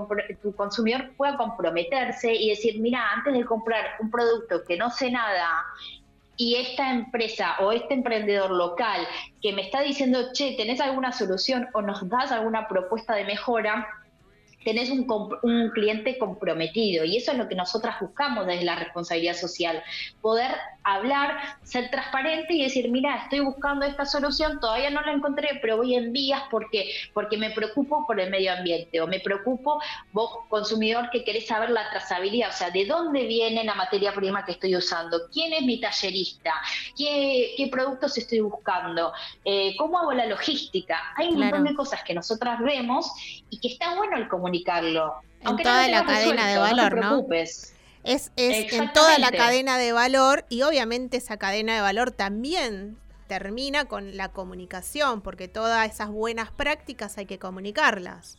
tu consumidor pueda comprometerse y decir, mira, antes de comprar un producto que no sé nada y esta empresa o este emprendedor local que me está diciendo, che, ¿tenés alguna solución o nos das alguna propuesta de mejora? tenés un, un, cliente comprometido y eso es lo que nosotras buscamos desde la responsabilidad social, poder hablar, ser transparente y decir, mira, estoy buscando esta solución, todavía no la encontré, pero voy en vías porque, porque me preocupo por el medio ambiente o me preocupo vos, consumidor, que querés saber la trazabilidad, o sea, de dónde viene la materia prima que estoy usando, quién es mi tallerista, qué, qué productos estoy buscando, eh, cómo hago la logística. Hay un montón de cosas que nosotras vemos y que está bueno el comunicarlo. En toda la cadena de valor, ¿no? Es, es en toda la cadena de valor y obviamente esa cadena de valor también termina con la comunicación, porque todas esas buenas prácticas hay que comunicarlas.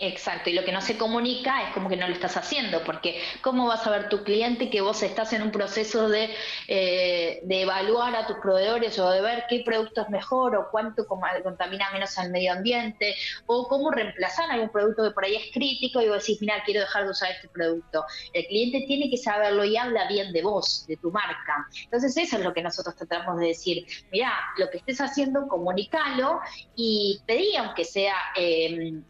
Exacto, y lo que no se comunica es como que no lo estás haciendo, porque ¿cómo vas a ver tu cliente que vos estás en un proceso de, eh, de evaluar a tus proveedores o de ver qué producto es mejor o cuánto contamina menos al medio ambiente o cómo reemplazar algún producto que por ahí es crítico y vos decís, mira, quiero dejar de usar este producto? El cliente tiene que saberlo y habla bien de vos, de tu marca. Entonces eso es lo que nosotros tratamos de decir, mira, lo que estés haciendo, comunicalo y pedí, aunque sea... Eh,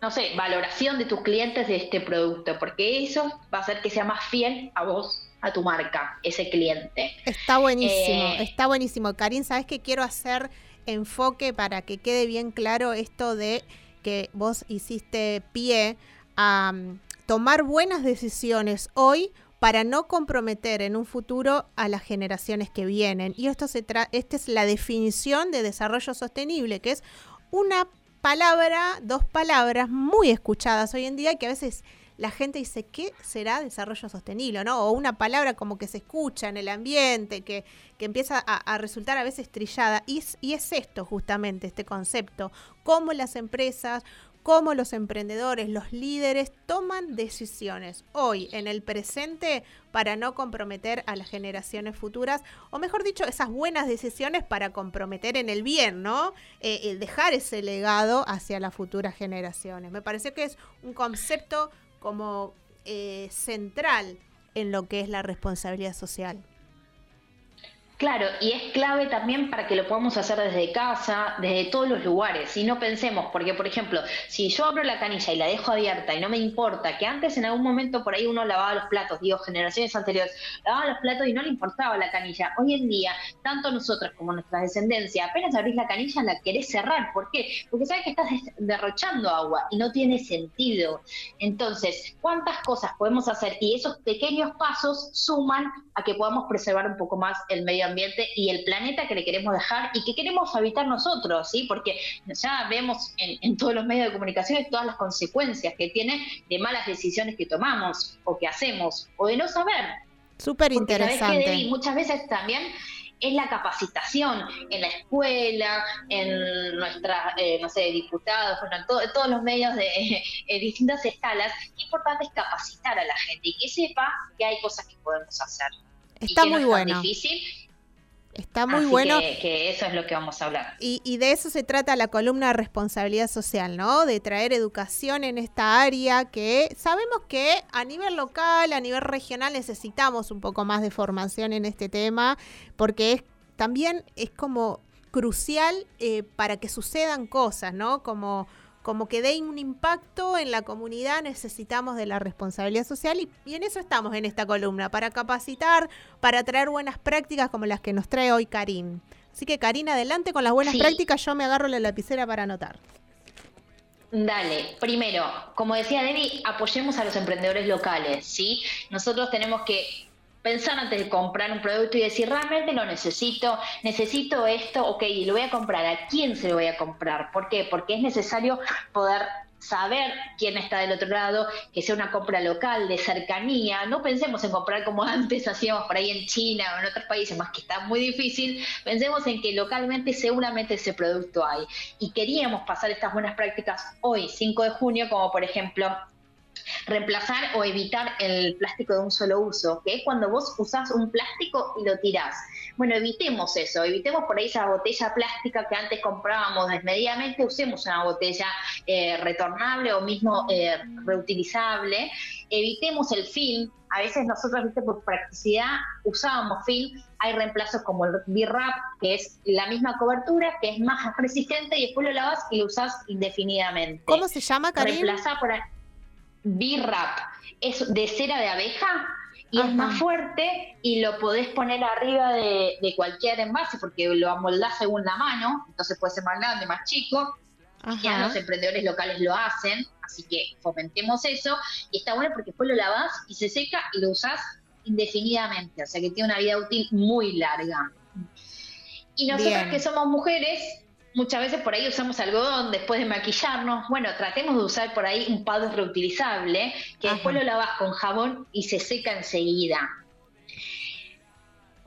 no sé, valoración de tus clientes de este producto, porque eso va a hacer que sea más fiel a vos, a tu marca, ese cliente. Está buenísimo, eh, está buenísimo. Karin, ¿sabes qué quiero hacer enfoque para que quede bien claro esto de que vos hiciste pie a mm, tomar buenas decisiones hoy para no comprometer en un futuro a las generaciones que vienen. Y esto se esta es la definición de desarrollo sostenible, que es una palabra, dos palabras muy escuchadas hoy en día que a veces la gente dice, ¿qué será desarrollo sostenible? ¿no? O una palabra como que se escucha en el ambiente, que, que empieza a, resultar a veces trillada. Y, y es esto justamente, este concepto, cómo las empresas, cómo los emprendedores, los líderes toman decisiones hoy, en el presente, para no comprometer a las generaciones futuras, o mejor dicho, esas buenas decisiones para comprometer en el bien, ¿no? Eh, eh, dejar ese legado hacia las futuras generaciones. Me parece que es un concepto como eh, central en lo que es la responsabilidad social. Claro, y es clave también para que lo podamos hacer desde casa, desde todos los lugares. Si no pensemos, porque por ejemplo, si yo abro la canilla y la dejo abierta y no me importa, que antes en algún momento por ahí uno lavaba los platos, digo, generaciones anteriores, lavaba los platos y no le importaba la canilla. Hoy en día, tanto nosotros como nuestra descendencia, apenas abrís la canilla la querés cerrar. ¿Por qué? Porque sabes que estás derrochando agua y no tiene sentido. Entonces, ¿cuántas cosas podemos hacer? Y esos pequeños pasos suman a que podamos preservar un poco más el medio ambiente y el planeta que le queremos dejar y que queremos habitar nosotros, ¿sí? Porque ya vemos en, todos los medios de comunicación todas las consecuencias que tiene de malas decisiones que tomamos o que hacemos o de no saber. Súper interesante. muchas veces también es la capacitación en la escuela, en nuestras, eh, no sé, diputados, bueno, en todos los medios de distintas escalas. Qué importante es capacitar a la gente y que sepa que hay cosas que podemos hacer. Está muy bueno. difícil. Está muy bueno. Que, eso es lo que vamos a hablar. Y, y, de eso se trata la columna de responsabilidad social, ¿no? De traer educación en esta área que sabemos que a nivel local, a nivel regional necesitamos un poco más de formación en este tema, porque es, también es como crucial eh, para que sucedan cosas, ¿no? Como como que den un impacto en la comunidad, necesitamos de la responsabilidad social y, en eso estamos en esta columna, para capacitar, para traer buenas prácticas como las que nos trae hoy Karin. Así que Karin, adelante con las buenas prácticas, yo me agarro la lapicera para anotar. Dale, primero, como decía Debbie, apoyemos a los emprendedores locales, ¿sí? Nosotros tenemos que pensar antes de comprar un producto y decir, realmente lo necesito, necesito esto, ok, lo voy a comprar, ¿a quién se lo voy a comprar? ¿Por qué? Porque es necesario poder saber quién está del otro lado, que sea una compra local, de cercanía. No pensemos en comprar como antes hacíamos por ahí en China o en otros países, más que está muy difícil. Pensemos en que localmente seguramente ese producto hay. Y queríamos pasar estas buenas prácticas hoy, 5 de junio, como por ejemplo reemplazar o evitar el plástico de un solo uso, que es cuando vos usás un plástico y lo tirás. Bueno, evitemos eso, evitemos por ahí esa botella plástica que antes comprábamos desmedidamente, usemos una botella eh, retornable o mismo eh, reutilizable, evitemos el film, a veces nosotros, viste, por practicidad usábamos film, hay reemplazos como el B-Wrap, que es la misma cobertura, que es más resistente y después lo lavas y lo usás indefinidamente. ¿Cómo se llama, Karim? Reemplazar por B-Rap, es de cera de abeja y es más fuerte y lo podés poner arriba de, cualquier envase porque lo amoldás según la mano, entonces puede ser más grande, más chico. Ya los emprendedores locales lo hacen, así que fomentemos eso. Y está bueno porque después lo lavas y se seca y lo usás indefinidamente, o sea que tiene una vida útil muy larga. Y nosotros que somos mujeres, Muchas veces por ahí usamos algodón después de maquillarnos. Bueno, tratemos de usar por ahí un pad reutilizable que después lo lavas con jabón y se seca enseguida.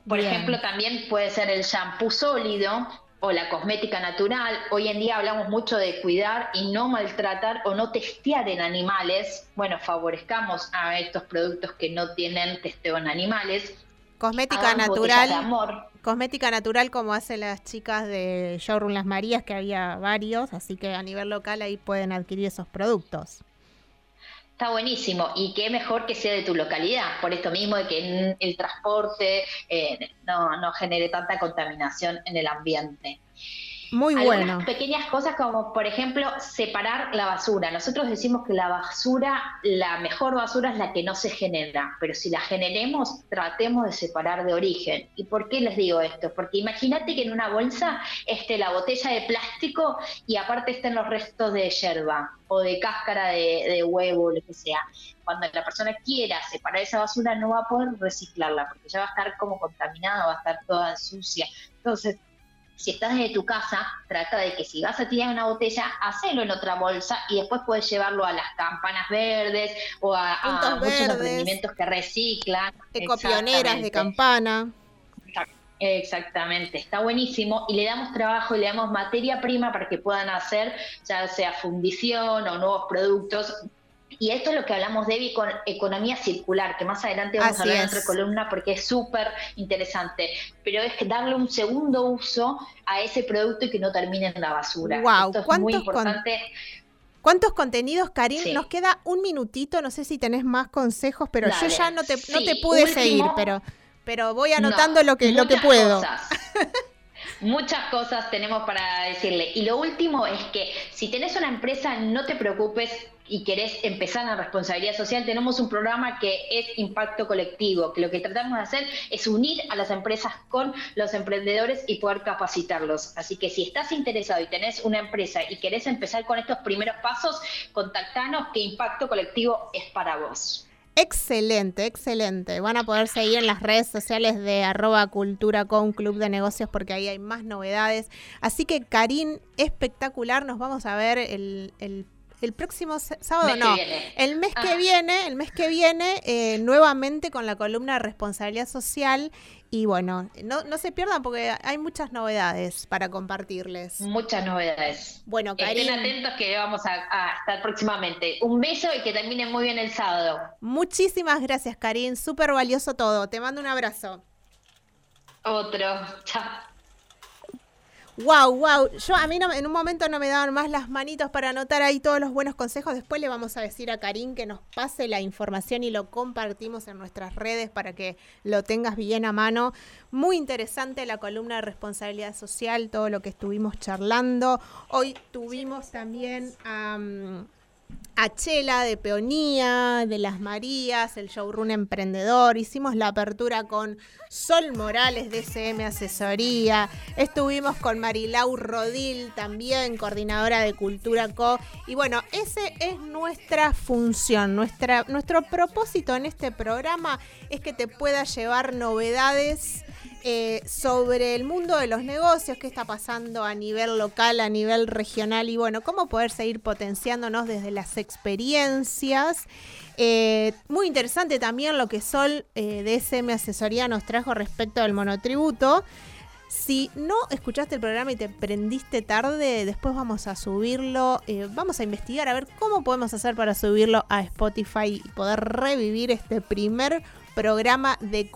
Por ejemplo, también puede ser el shampoo sólido o la cosmética natural. Hoy en día hablamos mucho de cuidar y no maltratar o no testear en animales. Bueno, favorezcamos a estos productos que no tienen testeo en animales. Cosmética natural. amor cosmética natural como hacen las chicas de Showroom Las Marías, que había varios, así que a nivel local ahí pueden adquirir esos productos. Está buenísimo y qué mejor que sea de tu localidad, por esto mismo de que el transporte eh, no, no genere tanta contaminación en el ambiente. Muy bueno. Pequeñas cosas como, por ejemplo, separar la basura. Nosotros decimos que la basura, la mejor basura es la que no se genera, pero si la generemos, tratemos de separar de origen. ¿Y por qué les digo esto? Porque imagínate que en una bolsa esté la botella de plástico y aparte estén los restos de yerba o de cáscara de, de huevo, lo que sea. Cuando la persona quiera separar esa basura, no va a poder reciclarla porque ya va a estar como contaminada, va a estar toda sucia. Entonces, si estás desde tu casa, trata de que si vas a tirar una botella, hacelo en otra bolsa y después puedes llevarlo a las campanas verdes o a, muchos emprendimientos que reciclan. Ecopioneras de campana. Exactamente, está buenísimo y le damos trabajo y le damos materia prima para que puedan hacer ya sea fundición o nuevos productos. Y esto es lo que hablamos, Debbie, con economía circular, que más adelante vamos a hablar en otra columna porque es súper interesante. Pero es darle un segundo uso a ese producto y que no termine en la basura. Wow, esto es muy importante. ¿Cuántos contenidos, Karim? Nos queda un minutito, no sé si tenés más consejos, pero yo ya no te, no te pude seguir, pero pero voy anotando lo que, lo que puedo. Muchas cosas tenemos para decirle. Y lo último es que si tenés una empresa, no te preocupes y querés empezar en responsabilidad social, tenemos un programa que es impacto colectivo, que lo que tratamos de hacer es unir a las empresas con los emprendedores y poder capacitarlos. Así que si estás interesado y tenés una empresa y querés empezar con estos primeros pasos, contactanos que impacto colectivo es para vos. Excelente, excelente. Van a poder seguir en las redes sociales de arroba cultura con club de negocios porque ahí hay más novedades. Así que Karim, espectacular. Nos vamos a ver el, el el próximo sábado, no, el mes que viene, el mes que viene, eh, nuevamente con la columna de responsabilidad social. Y bueno, no, no se pierdan porque hay muchas novedades para compartirles. Muchas novedades. Bueno, Karin. Estén atentos que vamos a, estar próximamente. Un beso y que termine muy bien el sábado. Muchísimas gracias, Karin. Súper valioso todo. Te mando un abrazo. Otro. Chao. Wow, wow. Yo a mí en un momento no me daban más las manitos para anotar ahí todos los buenos consejos. Después le vamos a decir a Karim que nos pase la información y lo compartimos en nuestras redes para que lo tengas bien a mano. Muy interesante la columna de responsabilidad social, todo lo que estuvimos charlando. Hoy tuvimos también a Chela de Peonía, de Las Marías, el showroom emprendedor. Hicimos la apertura con Sol Morales de SM Asesoría. Estuvimos con Marilau Rodil, también coordinadora de Cultura Co. Y bueno, ese es nuestra función, nuestra, nuestro propósito en este programa es que te pueda llevar novedades eh, sobre el mundo de los negocios, qué está pasando a nivel local, a nivel regional y bueno, cómo poder seguir potenciándonos desde las experiencias. Eh, muy interesante también lo que Sol eh, de SM Asesoría nos trajo respecto del monotributo. Si no escuchaste el programa y te prendiste tarde, después vamos a subirlo, vamos a investigar a ver cómo podemos hacer para subirlo a Spotify y poder revivir este primer programa de cultura